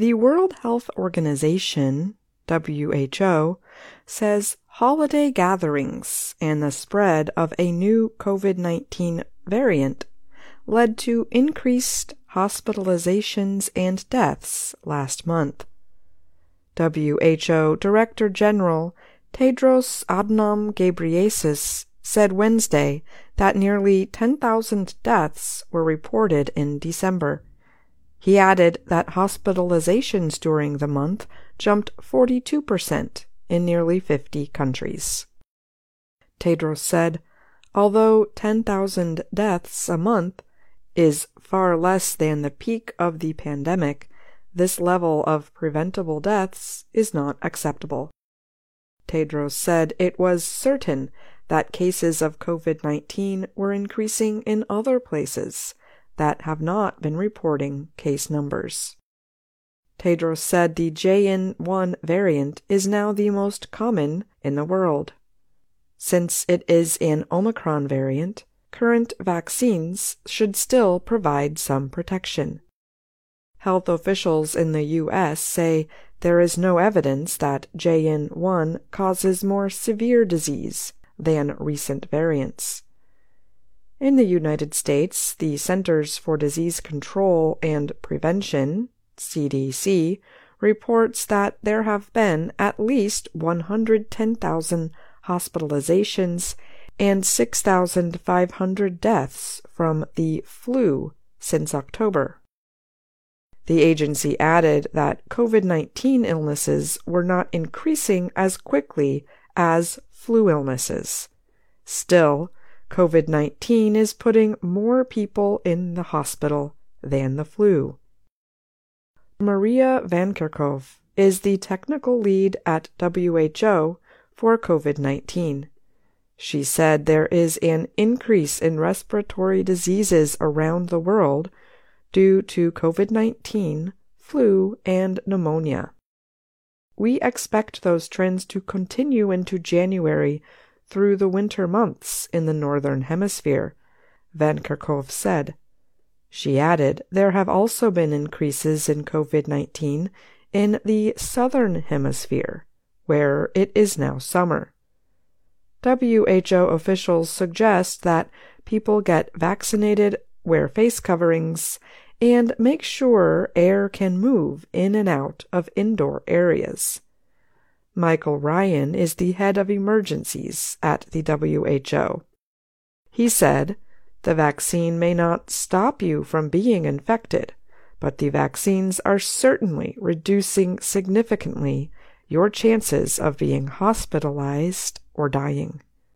The World Health Organization, WHO, says holiday gatherings and the spread of a new COVID 19 variant led to increased hospitalizations and deaths last month. WHO Director General Tedros Adhanom Ghebreyesus said Wednesday that nearly 10,000 deaths were reported in December. He added that hospitalizations during the month jumped 42% in nearly 50 countries. Tedros said, although 10,000 deaths a month is far less than the peak of the pandemic, this level of preventable deaths is not acceptable. Tedros said it was certain that cases of COVID 19 were increasing in other places that have not been reporting case numbers. Tedros said the JN1 variant is now the most common in the world. Since it is an Omicron variant, current vaccines should still provide some protection. Health officials in the U.S. say there is no evidence that JN1 causes more severe disease than recent variants. In the United States, the Centers for Disease Control and Prevention, CDC, reports that there have been at least 110,000 hospitalizations and 6,500 deaths from the flu since October. The agency added that COVID 19 illnesses were not increasing as quickly as flu illnesses. Still, COVID 19 is putting more people in the hospital than the flu. Maria Van Kerkhove is the technical lead at WHO for COVID 19. She said there is an increase in respiratory diseases around the world due to COVID 19, flu, and pneumonia. We expect those trends to continue into January through the winter months in the Northern Hemisphere, Van Kerkhove said. She added there have also been increases in COVID 19 in the Southern Hemisphere, where it is now summer. WHO officials suggest that people get vaccinated, wear face coverings, and make sure air can move in and out of indoor areas. Michael Ryan is the head of emergencies at the WHO. He said, The vaccine may not stop you from being infected, but the vaccines are certainly reducing significantly your chances of being hospitalized or dying.